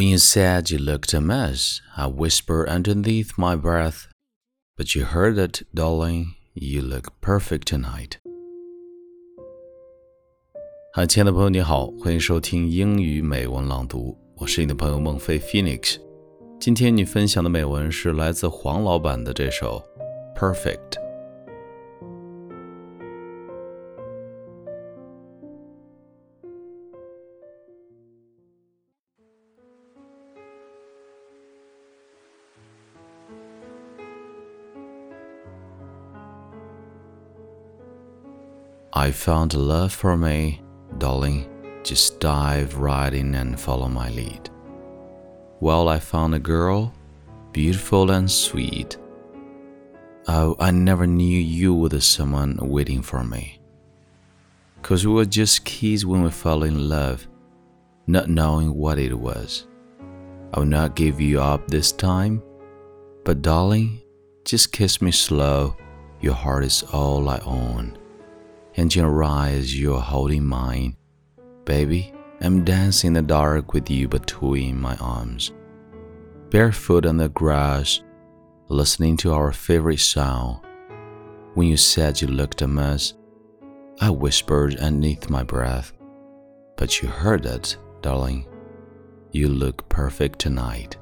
When you said you looked a mess, I whispered underneath my breath, but you heard it, darling. You look perfect tonight. 嗨，亲爱的朋友，你好，欢迎收听英语美文朗读，我是你的朋友孟非 Phoenix。今天你分享的美文是来自黄老板的这首《Perfect》。 I found love for me, darling. Just dive right in and follow my lead. Well, I found a girl, beautiful and sweet. Oh, I never knew you were someone waiting for me. Cause we were just kids when we fell in love, not knowing what it was. I will not give you up this time, but darling, just kiss me slow. Your heart is all I own and your eyes you're holding mine. Baby, I'm dancing in the dark with you between my arms. Barefoot on the grass, listening to our favorite song. When you said you looked a mess, I whispered underneath my breath. But you heard it, darling. You look perfect tonight.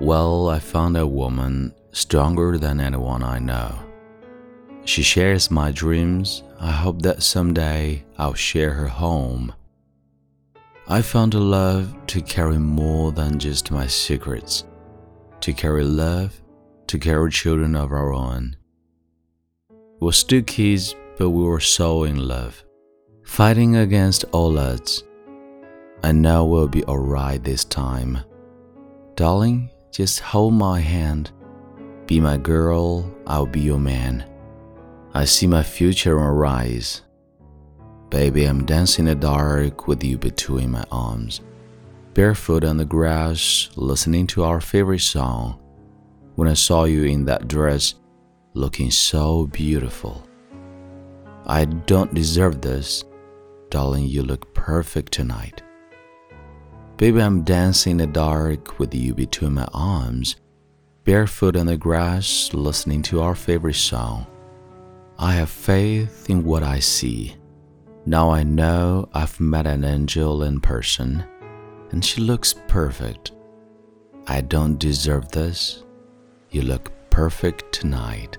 Well, I found a woman stronger than anyone I know. She shares my dreams. I hope that someday I'll share her home. I found a love to carry more than just my secrets, to carry love, to carry children of our own. We're still kids, but we were so in love, fighting against all odds. I know we'll be alright this time. Darling, just hold my hand be my girl, I'll be your man. I see my future arise. Baby, I'm dancing in the dark with you between my arms, barefoot on the grass, listening to our favorite song. When I saw you in that dress, looking so beautiful. I don't deserve this. Darling, you look perfect tonight. Baby, I'm dancing in the dark with you between my arms barefoot on the grass, listening to our favorite song. I have faith in what I see. Now I know I've met an angel in person, and she looks perfect. I don't deserve this. You look perfect tonight.